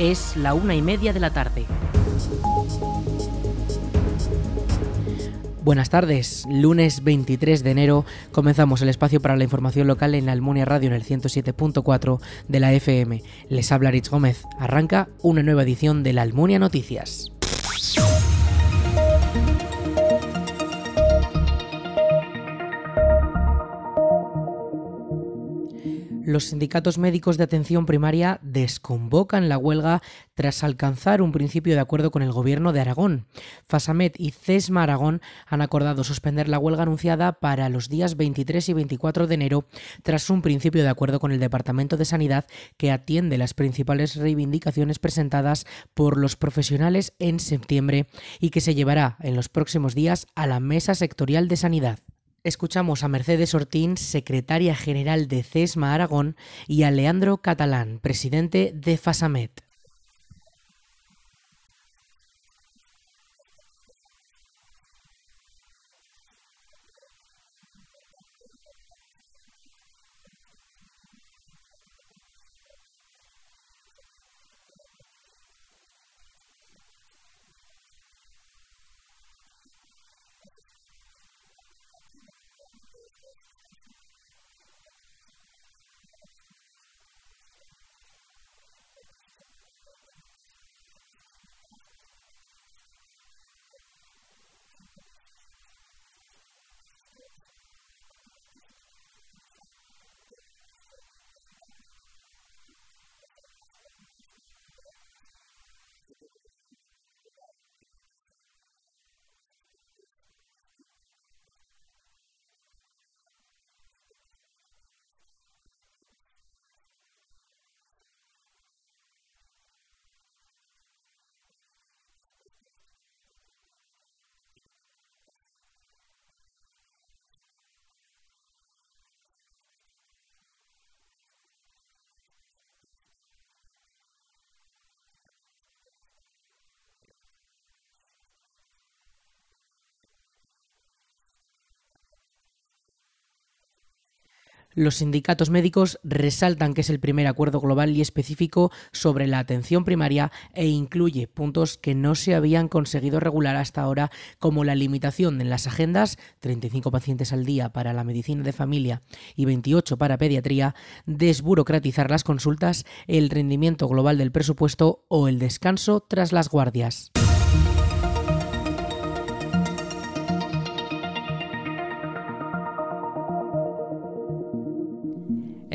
Es la una y media de la tarde. Buenas tardes, lunes 23 de enero comenzamos el espacio para la información local en la Almunia Radio en el 107.4 de la FM. Les habla Rich Gómez. Arranca una nueva edición de la Almunia Noticias. Los sindicatos médicos de atención primaria desconvocan la huelga tras alcanzar un principio de acuerdo con el gobierno de Aragón. Fasamet y CESMA Aragón han acordado suspender la huelga anunciada para los días 23 y 24 de enero tras un principio de acuerdo con el Departamento de Sanidad que atiende las principales reivindicaciones presentadas por los profesionales en septiembre y que se llevará en los próximos días a la Mesa Sectorial de Sanidad. Escuchamos a Mercedes Ortín, secretaria general de CESMA Aragón, y a Leandro Catalán, presidente de FASAMET. あ。Los sindicatos médicos resaltan que es el primer acuerdo global y específico sobre la atención primaria e incluye puntos que no se habían conseguido regular hasta ahora, como la limitación en las agendas, 35 pacientes al día para la medicina de familia y 28 para pediatría, desburocratizar las consultas, el rendimiento global del presupuesto o el descanso tras las guardias.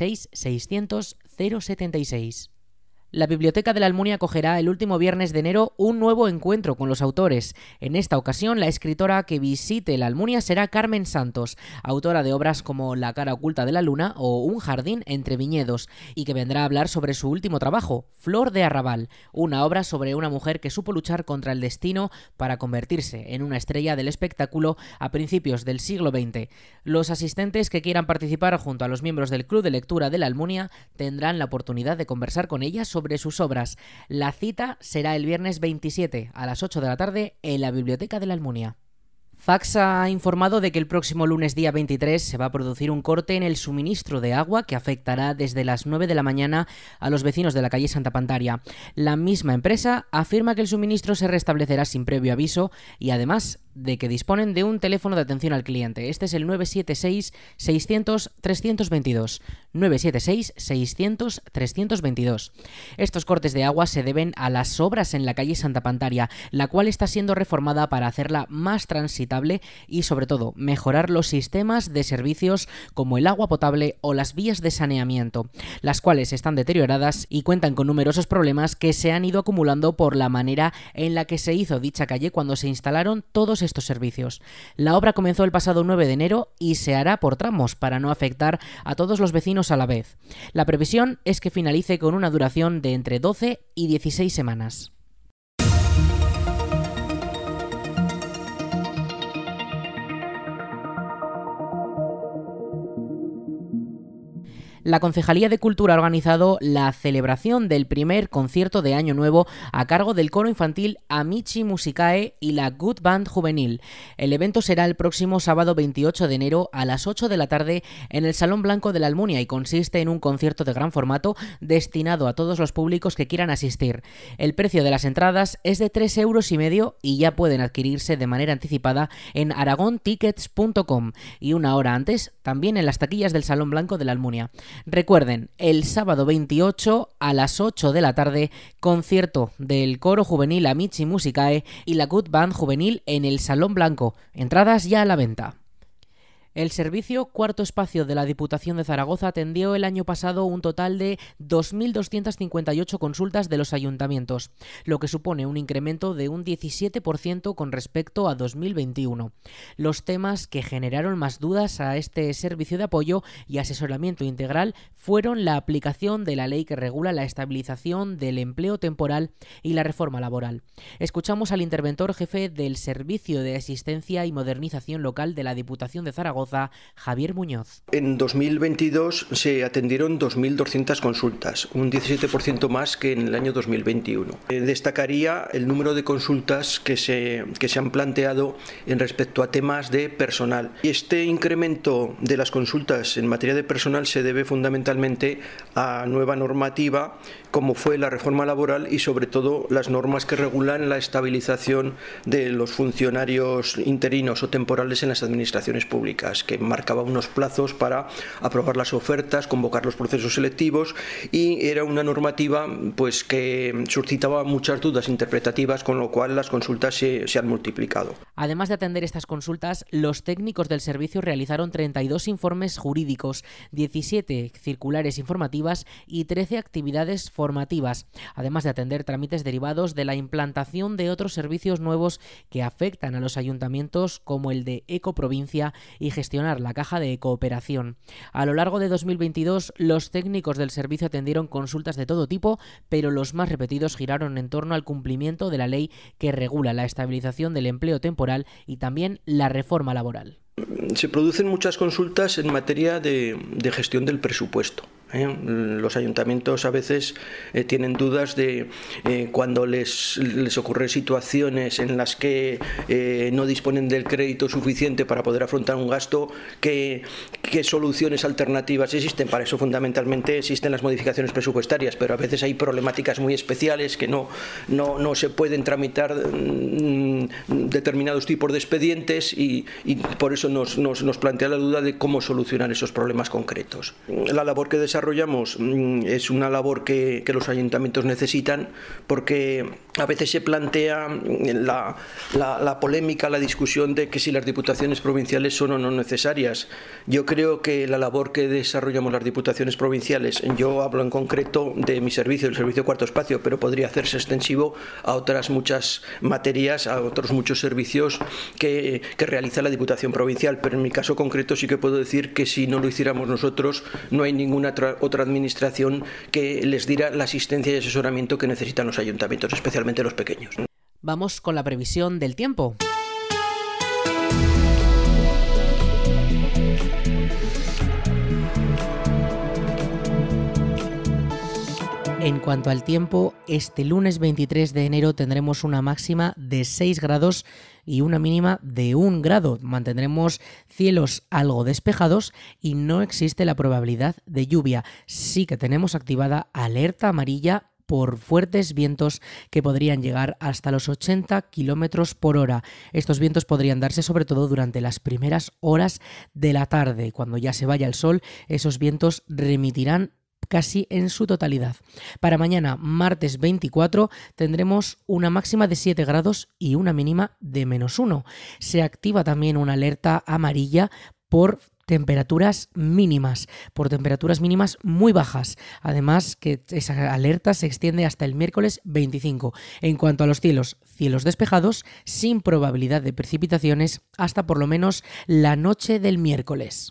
600 076. La Biblioteca de la Almunia acogerá el último viernes de enero un nuevo encuentro con los autores. En esta ocasión, la escritora que visite la Almunia será Carmen Santos, autora de obras como La cara oculta de la luna o Un jardín entre viñedos, y que vendrá a hablar sobre su último trabajo, Flor de Arrabal, una obra sobre una mujer que supo luchar contra el destino para convertirse en una estrella del espectáculo a principios del siglo XX. Los asistentes que quieran participar junto a los miembros del Club de Lectura de la Almunia tendrán la oportunidad de conversar con ella sobre sobre sus obras. La cita será el viernes 27 a las 8 de la tarde en la Biblioteca de la Almunia. Fax ha informado de que el próximo lunes día 23 se va a producir un corte en el suministro de agua que afectará desde las 9 de la mañana a los vecinos de la calle Santa Pantaria. La misma empresa afirma que el suministro se restablecerá sin previo aviso y además de que disponen de un teléfono de atención al cliente. Este es el 976-600-322. 976-600-322. Estos cortes de agua se deben a las obras en la calle Santa Pantaria, la cual está siendo reformada para hacerla más transitable y sobre todo mejorar los sistemas de servicios como el agua potable o las vías de saneamiento, las cuales están deterioradas y cuentan con numerosos problemas que se han ido acumulando por la manera en la que se hizo dicha calle cuando se instalaron todos estos servicios. La obra comenzó el pasado 9 de enero y se hará por tramos para no afectar a todos los vecinos a la vez. La previsión es que finalice con una duración de entre 12 y 16 semanas. La Concejalía de Cultura ha organizado la celebración del primer concierto de Año Nuevo a cargo del coro infantil Amici Musicae y la Good Band Juvenil. El evento será el próximo sábado 28 de enero a las 8 de la tarde en el Salón Blanco de la Almunia y consiste en un concierto de gran formato destinado a todos los públicos que quieran asistir. El precio de las entradas es de 3 euros y medio y ya pueden adquirirse de manera anticipada en aragontickets.com y una hora antes también en las taquillas del Salón Blanco de la Almunia. Recuerden, el sábado 28 a las 8 de la tarde, concierto del coro juvenil Amici Musicae y la Good Band juvenil en el Salón Blanco. Entradas ya a la venta. El servicio Cuarto Espacio de la Diputación de Zaragoza atendió el año pasado un total de 2.258 consultas de los ayuntamientos, lo que supone un incremento de un 17% con respecto a 2021. Los temas que generaron más dudas a este servicio de apoyo y asesoramiento integral fueron la aplicación de la ley que regula la estabilización del empleo temporal y la reforma laboral. Escuchamos al interventor jefe del Servicio de Asistencia y Modernización Local de la Diputación de Zaragoza, Javier Muñoz. En 2022 se atendieron 2.200 consultas, un 17% más que en el año 2021. Eh, destacaría el número de consultas que se, que se han planteado en respecto a temas de personal. Este incremento de las consultas en materia de personal se debe fundamentalmente a nueva normativa como fue la reforma laboral y sobre todo las normas que regulan la estabilización de los funcionarios interinos o temporales en las administraciones públicas que marcaba unos plazos para aprobar las ofertas, convocar los procesos selectivos y era una normativa pues que suscitaba muchas dudas interpretativas, con lo cual las consultas se, se han multiplicado. Además de atender estas consultas, los técnicos del servicio realizaron 32 informes jurídicos, 17 circulares informativas y 13 actividades formativas, además de atender trámites derivados de la implantación de otros servicios nuevos que afectan a los ayuntamientos como el de Ecoprovincia y gestionar la caja de cooperación. A lo largo de 2022, los técnicos del servicio atendieron consultas de todo tipo, pero los más repetidos giraron en torno al cumplimiento de la ley que regula la estabilización del empleo temporal y también la reforma laboral. Se producen muchas consultas en materia de, de gestión del presupuesto. ¿Eh? Los ayuntamientos a veces eh, tienen dudas de eh, cuando les, les ocurren situaciones en las que no disponen del crédito suficiente para poder afrontar un gasto, ¿qué, qué soluciones alternativas existen. Para eso fundamentalmente existen las modificaciones presupuestarias, pero a veces hay problemáticas muy especiales que no, no, no se pueden tramitar mm, determinados tipos de expedientes y, y por eso nos, nos, nos plantea la duda de cómo solucionar esos problemas concretos. La labor que desarrolla desarrollamos mm, es una labor que, los ayuntamientos necesitan porque a veces se plantea mm, la, la, polémica, la discusión de que si las diputaciones provinciales son o no necesarias. Yo creo que la labor que desarrollamos las diputaciones provinciales, yo hablo en concreto de mi servicio, el servicio cuarto espacio, pero podría hacerse extensivo a otras muchas materias, a otros muchos servicios que, que realiza la Diputación Provincial. Pero en mi caso concreto sí que puedo decir que si no lo hiciéramos nosotros, no hay ninguna otra, administración que les diera la asistencia y asesoramiento que necesitan los ayuntamientos, especialmente los pequeños. Vamos con la previsión del tiempo. En cuanto al tiempo, este lunes 23 de enero tendremos una máxima de 6 grados y una mínima de 1 grado. Mantendremos cielos algo despejados y no existe la probabilidad de lluvia. Sí que tenemos activada alerta amarilla por fuertes vientos que podrían llegar hasta los 80 kilómetros por hora. Estos vientos podrían darse sobre todo durante las primeras horas de la tarde. Cuando ya se vaya el sol, esos vientos remitirán casi en su totalidad. Para mañana, martes 24, tendremos una máxima de 7 grados y una mínima de menos 1. Se activa también una alerta amarilla por temperaturas mínimas, por temperaturas mínimas muy bajas. Además que esa alerta se extiende hasta el miércoles 25. En cuanto a los cielos, cielos despejados, sin probabilidad de precipitaciones hasta por lo menos la noche del miércoles.